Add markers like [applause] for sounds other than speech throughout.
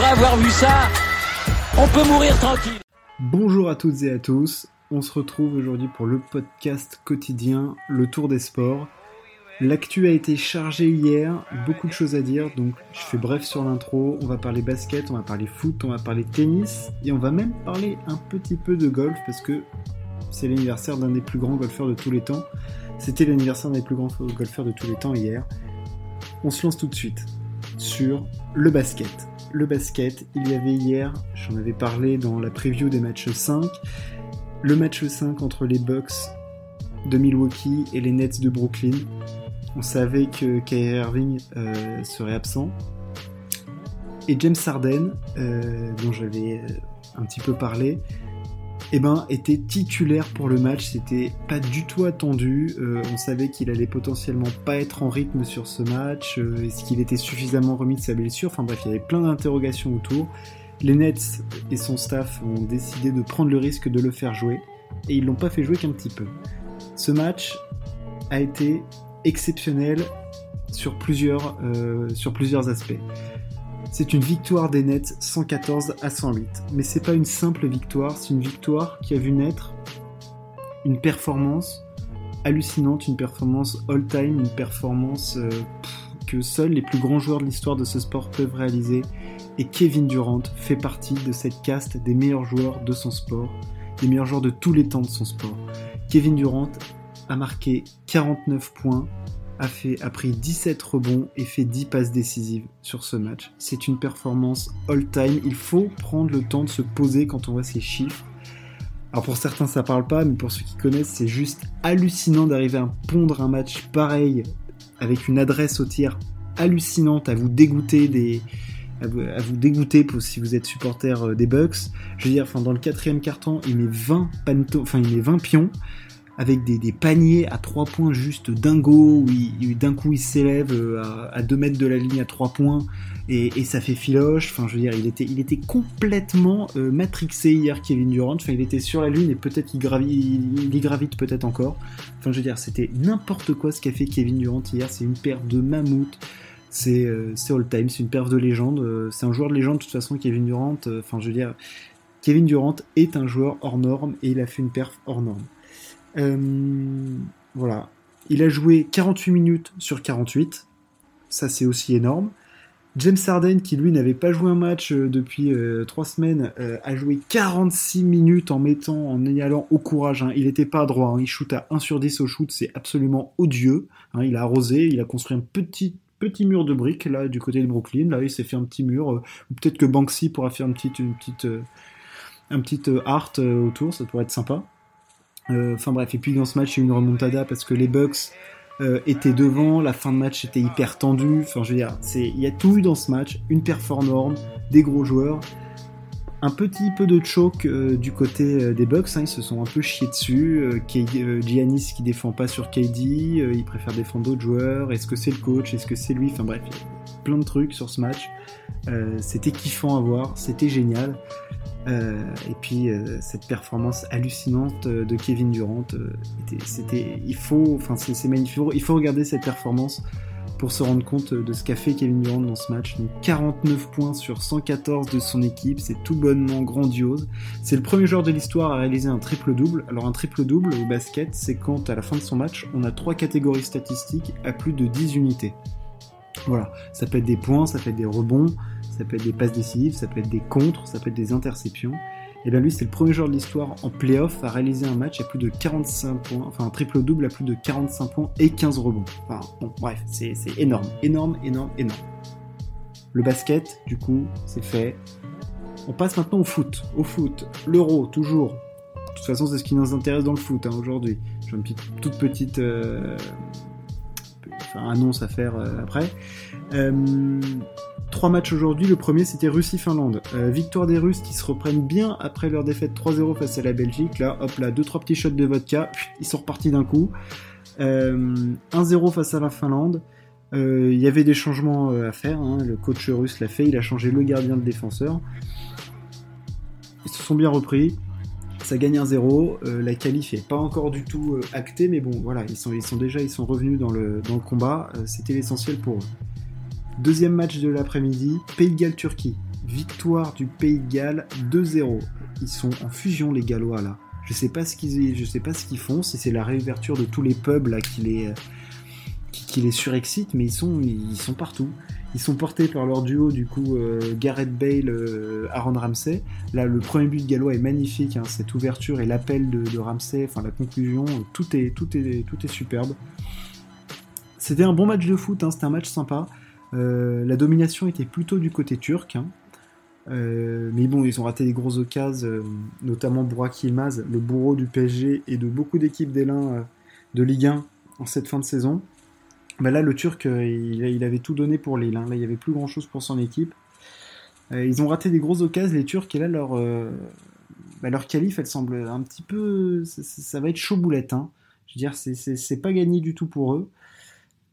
Après avoir vu ça, on peut mourir tranquille. Bonjour à toutes et à tous. On se retrouve aujourd'hui pour le podcast quotidien Le Tour des Sports. L'actu a été chargée hier, beaucoup de choses à dire, donc je fais bref sur l'intro. On va parler basket, on va parler foot, on va parler tennis, et on va même parler un petit peu de golf parce que c'est l'anniversaire d'un des plus grands golfeurs de tous les temps. C'était l'anniversaire d'un des plus grands golfeurs de tous les temps hier. On se lance tout de suite sur le basket. Le basket, il y avait hier, j'en avais parlé dans la preview des matchs 5, le match 5 entre les Bucks de Milwaukee et les Nets de Brooklyn. On savait que Kyrie Irving euh, serait absent. Et James Harden, euh, dont j'avais euh, un petit peu parlé, eh ben, était titulaire pour le match. C'était pas du tout attendu. on savait qu'il allait potentiellement pas être en rythme sur ce match. Est-ce qu'il était suffisamment remis de sa blessure? Enfin bref, il y avait plein d'interrogations autour. Les Nets et son staff ont décidé de prendre le risque de le faire jouer. Et ils l'ont pas fait jouer qu'un petit peu. Ce match a été exceptionnel sur plusieurs, euh, sur plusieurs aspects. C'est une victoire des Nets 114 à 108. Mais c'est pas une simple victoire, c'est une victoire qui a vu naître une performance hallucinante, une performance all-time, une performance euh, que seuls les plus grands joueurs de l'histoire de ce sport peuvent réaliser. Et Kevin Durant fait partie de cette caste des meilleurs joueurs de son sport, des meilleurs joueurs de tous les temps de son sport. Kevin Durant a marqué 49 points, a, fait, a pris 17 rebonds et fait 10 passes décisives sur ce match. C'est une performance all-time. Il faut prendre le temps de se poser quand on voit ces chiffres. Alors pour certains ça parle pas, mais pour ceux qui connaissent, c'est juste hallucinant d'arriver à pondre un match pareil avec une adresse au tir hallucinante à vous dégoûter des, pour, si vous êtes supporter euh, des Bucks. Je veux dire, enfin, dans le quatrième carton, il met 20 panto, il met 20 pions avec des, paniers à 3 points juste dingo, où d'un coup il s'élève euh, à, 2 mètres de la ligne à 3 points et, ça fait filoche. Enfin, je veux dire, il était, complètement euh, matrixé hier, Kevin Durant. Enfin, il était sur la lune et peut-être il, y gravite peut-être encore. Enfin, je veux dire, c'était n'importe quoi ce qu'a fait Kevin Durant hier. C'est une paire de mammouths. C'est euh, all-time, c'est une perf de légende. c'est un joueur de légende de toute façon, Kevin Durant. Enfin, je veux dire, Kevin Durant est un joueur hors norme et il a fait une perf hors norme. Euh, voilà. Il a joué 48 minutes sur 48. Ça, c'est aussi énorme. James Harden, qui lui n'avait pas joué un match euh, depuis euh, trois 3 semaines, a joué 46 minutes en mettant, en y allant au courage. Hein. Il n'était pas droit. Hein. Il shoot à 1 sur 10 au shoot. C'est absolument odieux. Hein. Il a arrosé. Il a construit un petit petit mur de briques là du côté de Brooklyn. Là, il s'est fait un petit mur. Peut-être que Banksy pourra faire une petite, une petite, un petit art autour. Ça pourrait être sympa. Euh, enfin bref, et puis dans ce match, il y a eu une remontada parce que les Bucks euh, étaient devant, la fin de match était hyper tendue. Enfin, je veux dire, il y a tout eu dans ce match, une performance, des gros joueurs. Un petit peu de choke euh, du côté des Bucks, hein, ils se sont un peu chiés dessus. Giannis qui défend pas sur KD, il préfère défendre d'autres joueurs. Est-ce que c'est le coach Est-ce que c'est lui Enfin bref, plein de trucs sur ce match. c'était kiffant à voir, c'était génial. Euh, et puis euh, cette performance hallucinante euh, de Kevin Durant, c'était, il faut, enfin c'est, magnifique. Il faut regarder cette performance pour se rendre compte de ce qu'a fait Kevin Durant dans ce match. Donc 49 points sur 114 de son équipe, c'est tout bonnement grandiose. C'est le premier joueur de l'histoire à réaliser un triple-double. Alors un triple-double au basket, c'est quand à la fin de son match, on a trois catégories statistiques à plus de 10 unités. Voilà, ça peut être des points, ça peut être des rebonds, ça peut être des passes décisives, ça peut être des contres, ça peut être des interceptions. Et bien lui, c'est le premier joueur de l'histoire en playoff à réaliser un match à plus de 45 points, enfin un triple-double à plus de 45 points et 15 rebonds. Enfin, bon, bref, c'est énorme, énorme, énorme, énorme. Le basket, du coup, c'est fait. On passe maintenant au foot. Au foot, l'euro, toujours. De toute façon, c'est ce qui nous intéresse dans le foot hein, aujourd'hui. J'ai une petite, toute petite euh, annonce à faire euh, après. Euh, trois matchs aujourd'hui. Le premier, c'était Russie-Finlande. Euh, victoire des Russes qui se reprennent bien après leur défaite 3-0 face à la Belgique. Là, hop là, deux trois petits shots de vodka. Ils sont repartis d'un coup. 1-0 face à la Finlande. Il y avait des changements à faire. Hein. Le coach russe l'a fait. Il a changé le gardien de défenseur. Ils se sont bien repris ça gagne un 0 euh, la qualif n'est pas encore du tout euh, actée, mais bon, voilà, ils sont, ils sont déjà ils sont revenus dans le, dans le combat. Euh, c'était l'essentiel pour eux. Deuxième match de l'après-midi, Pays de Galles-Turquie. victoire du Pays de Galles 2-0. Ils sont en fusion les Gallois là. Je sais pas ce qu'ils, sais pas ce qu'ils font. Si c'est la réouverture de tous les pubs là qui les, qui, surexcite, mais ils sont, ils sont partout. Ils sont portés par leur duo du coup euh, Gareth Bale, euh, Aaron Ramsey. Là, le premier but de Gallois est magnifique. Hein, cette ouverture et l'appel de, Ramsey, enfin la conclusion, tout est, tout est, tout est superbe. C'était un bon match de foot. Hein, c'était un match sympa. Euh, la domination était plutôt du côté turc. Hein. mais bon, ils ont raté des grosses occasions, notamment Burak Yilmaz, le bourreau du PSG et de beaucoup d'équipes d'Elin de Ligue 1 en cette fin de saison. Là, le Turc, euh, il, avait tout donné pour Lille. Là, il n'y avait plus grand-chose pour son équipe. Euh, ils ont raté des grosses occasions, les Turcs, et là, leur, euh, bah, leur qualif, elle semble un petit peu... Ça, va être chaud boulette. Hein. Je veux dire, c'est pas gagné du tout pour eux.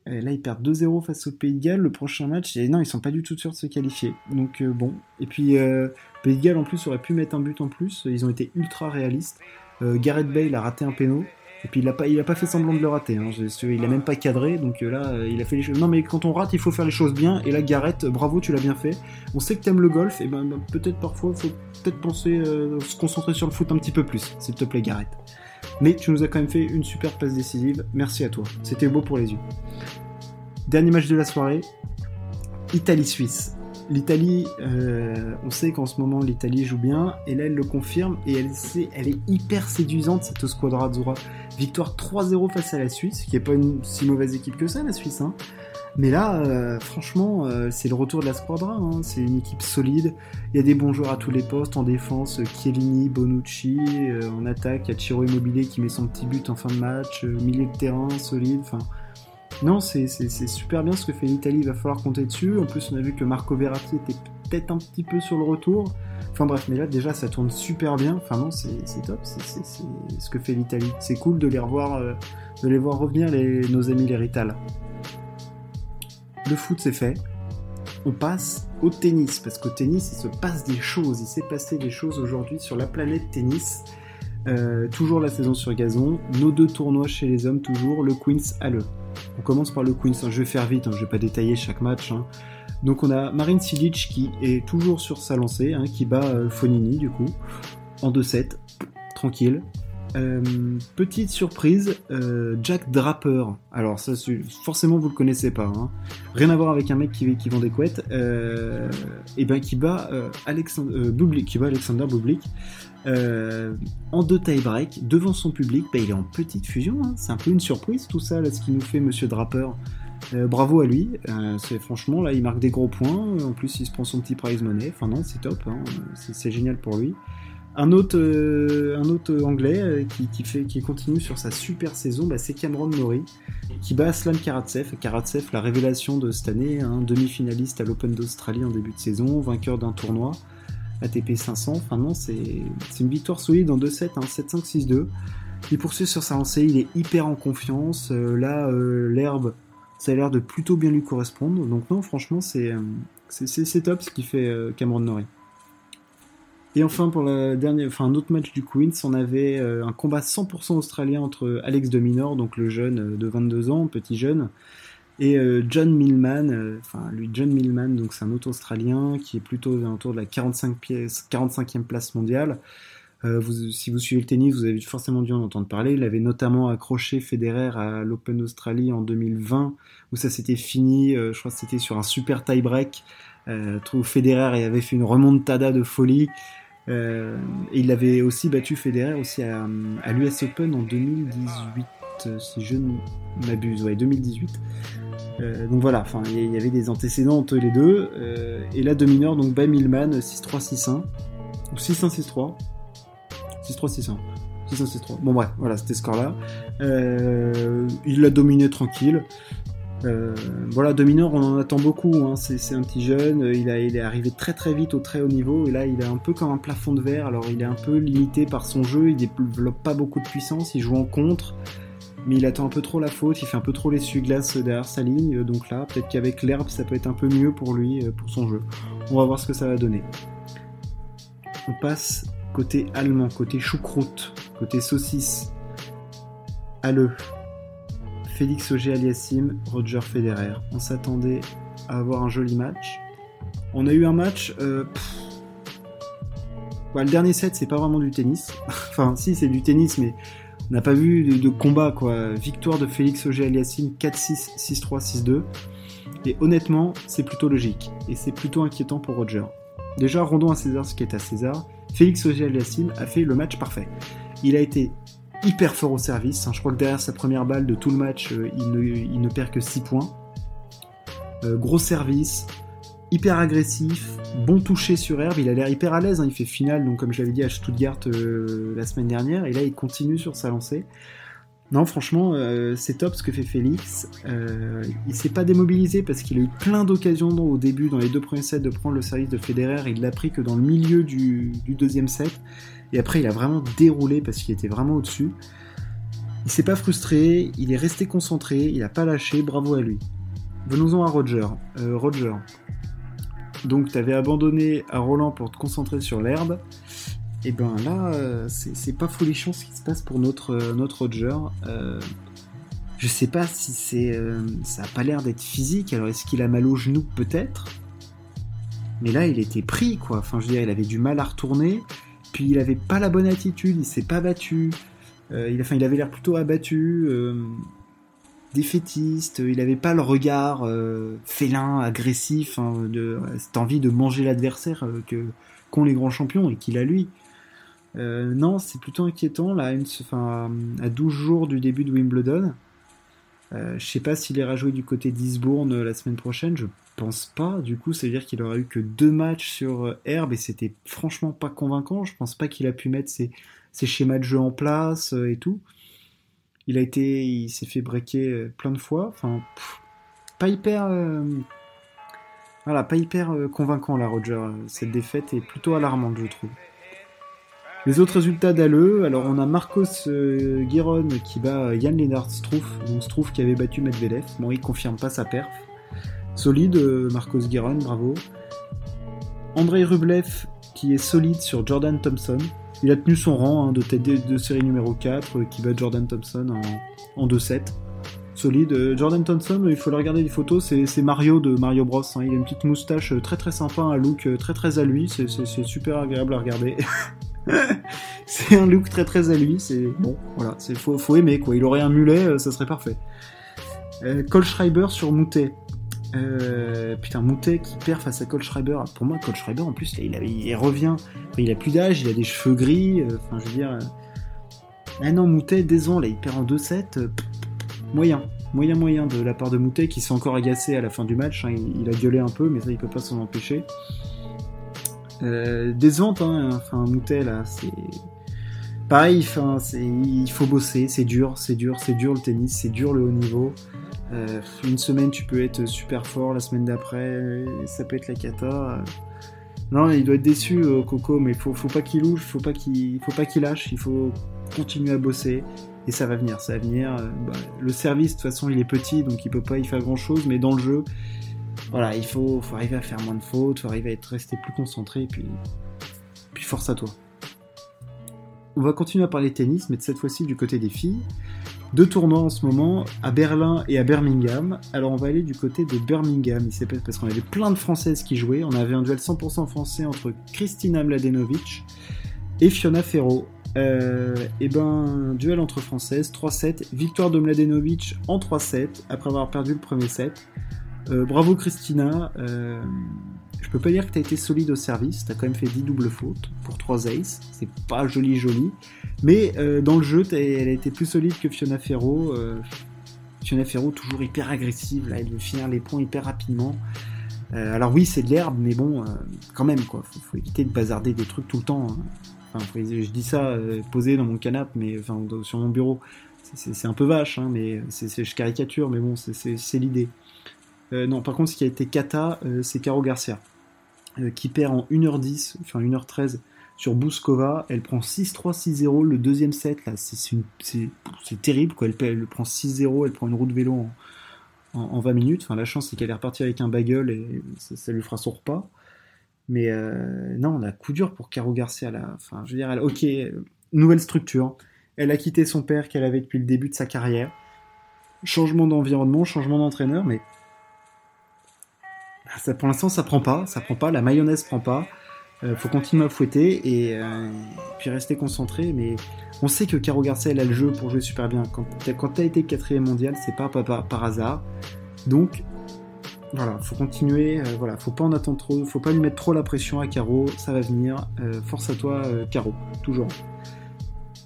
là, ils perdent 2-0 face au Pays de Galles. Le prochain match, et non, ils sont pas du tout sûrs de se qualifier. Donc, bon. Et puis, Pays de Galles, en plus, aurait pu mettre un but en plus. Ils ont été ultra réalistes. Gareth Bale a raté un péno. Et puis il a pas, il a pas fait semblant de le rater. Hein. Il a même pas cadré, donc euh, là, euh, il a fait les choses. Non, mais quand on rate, il faut faire les choses bien. Et là, Gareth, bravo, tu l'as bien fait. On sait que t'aimes le golf, et ben, ben peut-être parfois, faut peut-être penser euh, se concentrer sur le foot un petit peu plus, s'il te plaît, Gareth. Mais tu nous as quand même fait une super passe décisive. Merci à toi. C'était beau pour les yeux. Dernier match de la soirée. Italie-Suisse. L'Italie, on sait qu'en ce moment l'Italie joue bien, et là elle le confirme, et elle, elle est hyper séduisante cette squadra azzurra. Victoire 3-0 face à la Suisse, qui n'est pas une si mauvaise équipe que ça, la Suisse. Hein. Mais là, euh, franchement, euh, c'est le retour de la squadra. Hein. C'est une équipe solide. Il y a des bons joueurs à tous les postes. En défense, Chiellini, Bonucci. Euh, en attaque, il y a Chiro Immobilier qui met son petit but en fin de match. milieu de terrain, solide. Enfin, non, c'est super bien ce que fait l'Italie. Il va falloir compter dessus. En plus, on a vu que Marco Verratti était peut-être un petit peu sur le retour. Enfin bref, mais là déjà ça tourne super bien. Enfin non, c'est top, c'est ce que fait l'Italie. C'est cool de les revoir, euh, de les voir revenir nos amis les. Le foot c'est fait. On passe au tennis parce qu'au tennis il se passe des choses. Il s'est passé des choses aujourd'hui sur la planète tennis. Euh, toujours la saison sur gazon. Nos deux tournois chez les hommes toujours. Le Queens à le. On commence par le Queens. Je vais faire vite. Hein, je vais pas détailler chaque match. Hein. Donc on a Marine Silic qui est toujours sur sa lancée, hein, qui bat euh, Fonini du coup, en 2-7, tranquille. Euh, petite surprise, euh, Jack Draper. Alors ça, forcément vous le connaissez pas. Hein. Rien à voir avec un mec qui, qui vend des couettes. et ben qui bat qui bat Alexander Bublik en deux tie-break devant son public. Ben, il est en petite fusion. Hein. C'est un peu une surprise tout ça, ce qu'il nous fait Monsieur Draper. Euh, bravo à lui. Euh, c'est franchement là, il marque des gros points. En plus, il se prend son petit prize money. Enfin non, c'est top. Hein. C'est génial pour lui. Un autre, euh, un autre anglais qui, fait, qui continue sur sa super saison, bah, c'est Cameron Mori, qui bat Aslan Karatsev. Karatsev, la révélation de cette année, un demi-finaliste à l'Open d'Australie en début de saison, vainqueur d'un tournoi ATP 500. Enfin non, c'est une victoire solide en 2-7, 7-5, 6-2. Il poursuit sur sa lancée, il est hyper en confiance. là, l'herbe ça a l'air de plutôt bien lui correspondre. Donc non, franchement, c'est top ce qui fait euh, Cameron Norrie. Et enfin, pour enfin, un autre match du Queens, on avait euh, un combat 100% australien entre Alex de Minor, donc le jeune euh, de 22 ans, petit jeune, et John Millman, enfin lui John Millman, donc c'est un autre Australien qui est plutôt autour de la 45 pièce, 45e place mondiale. Euh, si vous suivez le tennis, vous avez forcément dû en entendre parler. Il avait notamment accroché Federer à l'Open d'Australie en 2020, où ça s'était fini, euh, je crois que c'était sur un super tie-break, euh, Federer avait fait une remontada de folie. Et il avait aussi battu Federer aussi à, l'US Open en 2018, si je ne m'abuse, ouais, 2018. donc voilà, il y avait des antécédents entre les deux. et là, Dominor, donc bat Milman 6-3-6-1, ou 6-1-6-3. 6-3, 6-1. 6-1, Bon bref, voilà, c'était ce score-là. Euh, il l'a dominé tranquille. Euh, voilà, Dominor, on en attend beaucoup. Hein. C'est un petit jeune, il, a, est arrivé très très vite au très haut niveau. Et là, il est un peu comme un plafond de verre. Alors, il est un peu limité par son jeu. Il développe pas beaucoup de puissance. Il joue en contre. Mais il attend un peu trop la faute. Il fait un peu trop les glace derrière sa ligne. Donc là, peut-être qu'avec l'herbe, ça peut être un peu mieux pour lui, euh, pour son jeu. On va voir ce que ça va donner. On passe côté allemand, côté choucroute, côté saucisse, Halle, Félix Auger Aliassim, Roger Federer. On s'attendait à avoir un joli match. On a eu un match. Euh, le dernier set, c'est pas vraiment du tennis. [laughs] enfin, si, c'est du tennis, mais on n'a pas vu de, combat, quoi. Victoire de Félix Auger-Aliassime 4-6, 6-3, 6-2. Et honnêtement, c'est plutôt logique. Et c'est plutôt inquiétant pour Roger. Déjà, rendons à César ce qui est à César. Félix Auger-Aliassime a fait le match parfait. Il a été hyper fort au service. Hein. Je crois que derrière sa première balle de tout le match, euh, il, ne, perd que 6 points. Euh, gros service, hyper agressif, bon toucher sur herbe, il a l'air hyper à l'aise, hein. il fait finale, donc comme je l'avais dit à Stuttgart euh, la semaine dernière, et là il continue sur sa lancée. Non, franchement, c'est top ce que fait Félix. il s'est pas démobilisé parce qu'il a eu plein d'occasions au début, dans les deux premiers sets, de prendre le service de Federer. Il l'a pris que dans le milieu du deuxième set. Et après, il a vraiment déroulé parce qu'il était vraiment au-dessus. Il s'est pas frustré, il est resté concentré, il a pas lâché, bravo à lui. Venons-en à Roger. Euh, Roger. Donc, tu avais abandonné à Roland pour te concentrer sur l'herbe. Et ben là, euh, c'est pas folichon ce qui se passe pour notre, euh, notre Roger. je sais pas si c'est. ça a pas l'air d'être physique, alors est-ce qu'il a mal au genou Peut-être? Mais là, il était pris, quoi. Enfin, je veux dire, il avait du mal à retourner. Puis il avait pas la bonne attitude, il s'est pas battu. Euh, il, enfin, il avait l'air plutôt abattu, euh, défaitiste. Il avait pas le regard euh, félin, agressif, hein, de cette envie de manger l'adversaire qu'ont les grands champions et qu'il a lui. Non, c'est plutôt inquiétant là, à 12 jours du début de Wimbledon. je sais pas s'il ira jouer du côté d'Isbourne la semaine prochaine. Je pense pas. Du coup, ça veut dire qu'il aura eu que deux matchs sur euh, herbe et c'était franchement pas convaincant. Je pense pas qu'il a pu mettre ses, schémas de jeu en place euh, et tout. Il a été, il s'est fait breaker euh, plein de fois. Enfin, pas hyper, voilà, pas hyper convaincant là, Roger. Cette défaite est plutôt alarmante, je trouve. Les autres résultats d'Ale, alors on a Marcos Giron qui bat Yann Lennart Struff, donc Struff qui avait battu Medvedev. Bon, il confirme pas sa perf. Solide, euh, Marcos Giron, bravo. Andrei Rublev, qui est solide sur Jordan Thompson. Il a tenu son rang hein, de tête de série numéro 4, euh, qui bat Jordan Thompson en, 2-7. Solide. Euh, Jordan Thompson, il faut le regarder les photos, c'est Mario de Mario Bros. Hein. Il a une petite moustache très très sympa, un look très très à lui, c'est super agréable à regarder. [laughs] [laughs] c'est un look très très à lui, c'est bon, voilà, c'est faut, aimer quoi. Il aurait un mulet, ça serait parfait. Cole Schreiber sur Moutet. Euh, putain, Moutet qui perd face à Cole Schreiber. Pour moi, Cole Schreiber, en plus, il, il revient. il a plus d'âge, il a des cheveux gris. Euh, enfin, je veux dire. Euh... Ah non, Moutet, désolé, là, il perd en 2-7. Euh, moyen. Moyen, moyen de la part de Moutet qui s'est encore agacé à la fin du match. Hein. il, a gueulé un peu, mais ça, il peut pas s'en empêcher. Euh, décevante, hein. Enfin, Moutet, là, c'est. Pareil, il faut bosser, c'est dur, c'est dur, c'est dur le tennis, c'est dur le haut niveau. Euh, une semaine, tu peux être super fort, la semaine d'après, ça peut être la cata. Non, il doit être déçu, euh, Coco, mais faut, faut pas qu'il louche, faut pas qu'il faut pas qu'il lâche, il faut continuer à bosser. Et ça va venir, ça va venir. Euh, bah, le service, de toute façon, il est petit, donc il peut pas y faire grand chose, mais dans le jeu, voilà, il faut, faut arriver à faire moins de fautes, faut arriver à être resté plus concentré, et puis, puis force à toi. On va continuer à parler tennis, mais cette fois-ci du côté des filles deux tournois en ce moment, à Berlin et à Birmingham. Alors on va aller du côté de Birmingham, il parce qu'on avait plein de Françaises qui jouaient. On avait un duel 100% français entre Kristina Mladenovic et Fiona Ferro. Euh, et ben, duel entre Françaises, 3-7, victoire de Mladenovic en 3-7 après avoir perdu le premier set. Euh, bravo Christina. Euh, je peux pas dire que tu as été solide au service, tu as quand même fait 10 doubles fautes pour 3 aces, c'est pas joli joli. Mais euh, dans le jeu, elle a été plus solide que Fiona Ferro. Fiona Ferro toujours hyper agressive, là, elle veut finir les points hyper rapidement. alors oui, c'est de l'herbe, mais bon, quand même, quoi. Faut, éviter de bazarder des trucs tout le temps. Hein. Enfin, je dis ça posé dans mon canapé, mais sur mon bureau. C'est un peu vache, hein, mais c'est je caricature, mais bon, c'est l'idée. Euh, non, par contre, ce qui a été cata, euh, c'est Caro Garcia, euh, qui perd en 1h10, enfin 1h13 sur Bouskova. Elle prend 6-3, 6-0. Le deuxième set, là, c'est terrible. Quoi. Elle, prend 6-0, elle prend une roue de vélo en, 20 minutes. Enfin, la chance, c'est qu'elle est repartie avec un bagel et ça, lui fera son repas. Mais non, on a coup dur pour Caro Garcia là. Enfin, je veux dire, ok, nouvelle structure. Elle a quitté son père qu'elle avait depuis le début de sa carrière. Changement d'environnement, changement d'entraîneur, mais pour l'instant, ça prend pas, ça prend pas, la mayonnaise prend pas. Euh, faut continuer à fouetter et euh, puis rester concentré. Mais on sait que Caro Garcia elle a le jeu pour jouer super bien. Quand t'as, quand été quatrième mondial, c'est pas par, par, hasard. Donc voilà, faut continuer. Euh, voilà, faut pas en attendre trop, faut pas lui mettre trop la pression à Caro. Ça va venir. force à toi, Caro, toujours.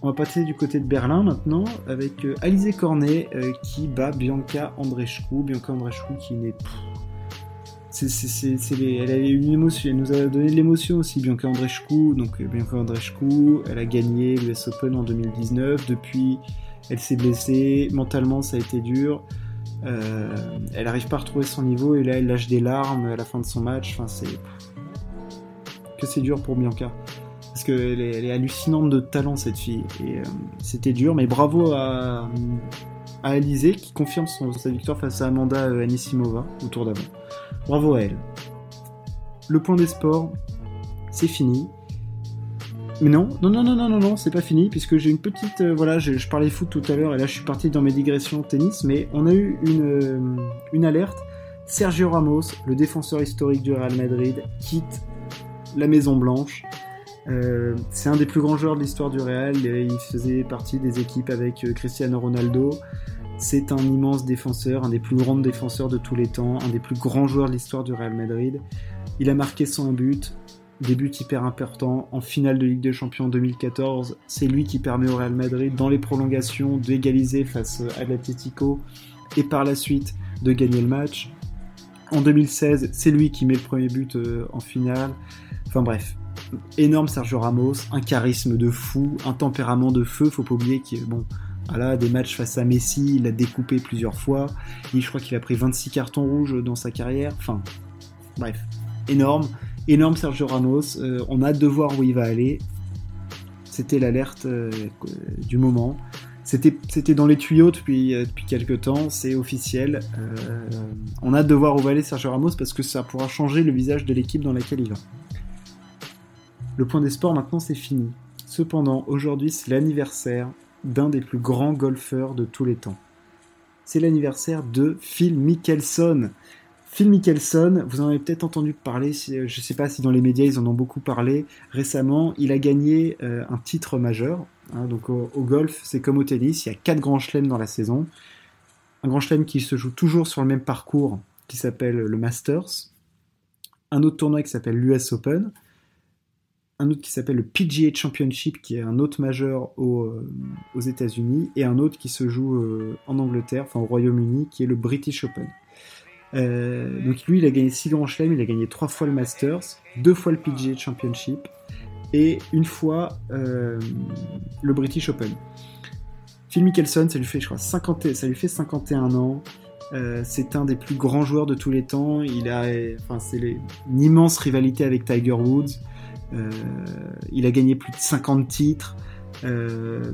On va passer du côté de Berlin maintenant avec Alizé Cornet qui bat Bianca Andreescu. Bianca Andreescu qui n'est elle a une émotion, elle nous a donné de l'émotion aussi, Bianca Andreescu. Donc euh, Bianca Andreescu, elle a gagné l'US Open en 2019. Depuis, elle s'est blessée. Mentalement, ça a été dur. Euh, elle n'arrive pas à retrouver son niveau et là, elle lâche des larmes à la fin de son match. Enfin, c'est que c'est dur pour Bianca parce qu'elle est, elle est hallucinante de talent cette fille et euh, c'était dur. Mais bravo à à Alizé qui confirme son, sa victoire face à Amanda Anisimova au tour d'avant. Bravo à elle. Le point des sports, c'est fini. Mais non, non, non, non, non, non, c'est pas fini, puisque j'ai une petite. Euh, voilà, je, parlais foot tout à l'heure, et là je suis parti dans mes digressions tennis, mais on a eu une, euh, une alerte. Sergio Ramos, le défenseur historique du Real Madrid, quitte la Maison Blanche. Euh, c'est un des plus grands joueurs de l'histoire du Real, il faisait partie des équipes avec Cristiano Ronaldo. C'est un immense défenseur, un des plus grands défenseurs de tous les temps, un des plus grands joueurs de l'histoire du Real Madrid. Il a marqué 100 buts, des buts hyper importants. En finale de Ligue des Champions 2014, c'est lui qui permet au Real Madrid, dans les prolongations, d'égaliser face à l'Atlético et par la suite de gagner le match. En 2016, c'est lui qui met le premier but euh, en finale. Enfin bref, énorme Sergio Ramos, un charisme de fou, un tempérament de feu. Faut pas oublier qu'il bon, voilà, des matchs face à Messi, il a découpé plusieurs fois. Et je crois qu'il a pris 26 cartons rouges dans sa carrière. Enfin, bref, énorme. Énorme Sergio Ramos. Euh, on a hâte de voir où il va aller. C'était l'alerte euh, du moment. C'était dans les tuyaux depuis, euh, depuis quelques temps, c'est officiel. on a hâte de voir où va aller Sergio Ramos parce que ça pourra changer le visage de l'équipe dans laquelle il va. Le point des sports maintenant c'est fini. Cependant, aujourd'hui c'est l'anniversaire d'un des plus grands golfeurs de tous les temps. C'est l'anniversaire de Phil Mickelson. Phil Mickelson, vous en avez peut-être entendu parler, je ne sais pas si dans les médias ils en ont beaucoup parlé récemment, il a gagné euh, un titre majeur. Hein, donc au, golf, c'est comme au tennis, il y a quatre grands chelems dans la saison. Un grand chelem qui se joue toujours sur le même parcours, qui s'appelle le Masters. Un autre tournoi qui s'appelle l'US Open un autre qui s'appelle le PGA Championship, qui est un autre majeur euh, aux États-Unis, et un autre qui se joue euh, en Angleterre, enfin au Royaume-Uni, qui est le British Open. Euh, donc lui, il a gagné 6 grands chelems, il a gagné 3 fois le Masters, 2 fois le PGA Championship, et une fois le British Open. Phil Mickelson, ça lui fait, je crois, 50, ça lui fait 51 ans. c'est un des plus grands joueurs de tous les temps. Il a, enfin, c'est une immense rivalité avec Tiger Woods. Euh, il a gagné plus de 50 titres. Euh,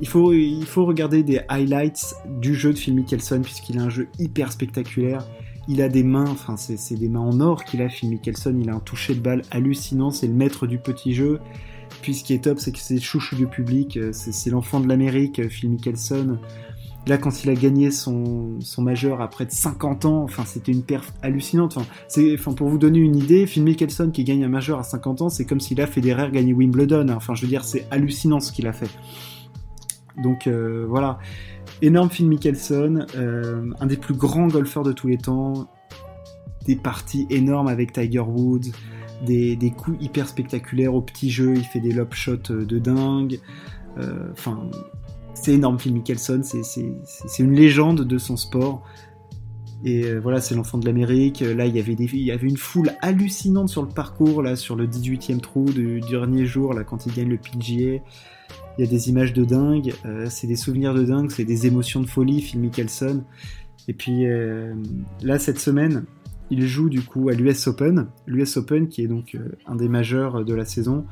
il faut, il faut regarder des highlights du jeu de Phil Mickelson puisqu'il a un jeu hyper spectaculaire. Il a des mains, enfin c'est des mains en or qu'il a Phil Mickelson. Il a un toucher de balle hallucinant. C'est le maître du petit jeu. Puis ce qui est top, c'est que c'est chouchou du public. C'est l'enfant de l'Amérique, Phil Mickelson. Là, quand il a gagné son, son majeur à près de 50 ans, enfin, c'était une perf hallucinante. Enfin, pour vous donner une idée, Phil Mickelson qui gagne un majeur à 50 ans, c'est comme s'il a Federer gagner Wimbledon. Enfin, je veux dire, c'est hallucinant ce qu'il a fait. Donc euh, voilà, énorme Phil Mickelson, euh, un des plus grands golfeurs de tous les temps, des parties énormes avec Tiger Woods, des, des coups hyper spectaculaires au petit jeu, il fait des lob shots de dingue. Euh, enfin, c'est énorme, Phil Mickelson. C'est une légende de son sport. Et euh, voilà, c'est l'enfant de l'Amérique. Là, il y, avait il y avait une foule hallucinante sur le parcours, là, sur le 18e trou du, dernier jour, là, quand il gagne le PGA. Il y a des images de dingue, euh, c'est des souvenirs de dingue, c'est des émotions de folie, Phil Mickelson. Et puis euh, là, cette semaine, il joue du coup à l'US Open. L'US Open, qui est donc un des majeurs de la saison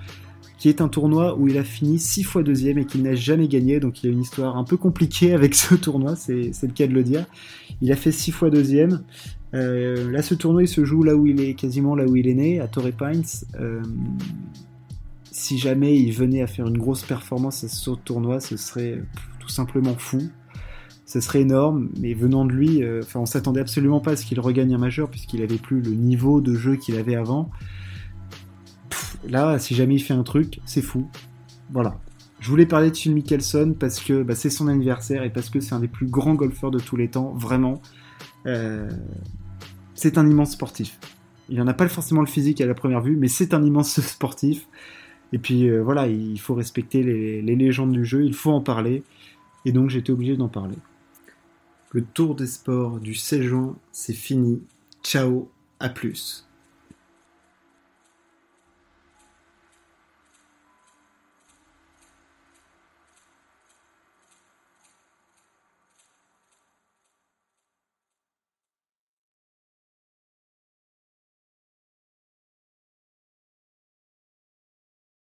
qui est un tournoi où il a fini six fois deuxième et qu'il n'a jamais gagné. Donc il a une histoire un peu compliquée avec ce tournoi, c'est le cas de le dire. Il a fait six fois deuxième. Euh, là, ce tournoi, il se joue là où il est, quasiment là où il est né, à Torrey Pines. Euh, si jamais il venait à faire une grosse performance à ce tournoi, ce serait tout simplement fou. ça serait énorme, mais venant de lui, euh, enfin, on s'attendait absolument pas à ce qu'il regagne un majeur puisqu'il avait plus le niveau de jeu qu'il avait avant. Là, si jamais il fait un truc, c'est fou. Voilà. Je voulais parler de Phil Mickelson parce que bah, c'est son anniversaire et parce que c'est un des plus grands golfeurs de tous les temps, vraiment. Euh, c'est un immense sportif. Il n'en a pas forcément le physique à la première vue, mais c'est un immense [laughs] sportif. Et puis euh, voilà, il faut respecter les, les, légendes du jeu, il faut en parler. Et donc j'étais obligé d'en parler. Le tour des sports du 16 juin, c'est fini. Ciao, à plus.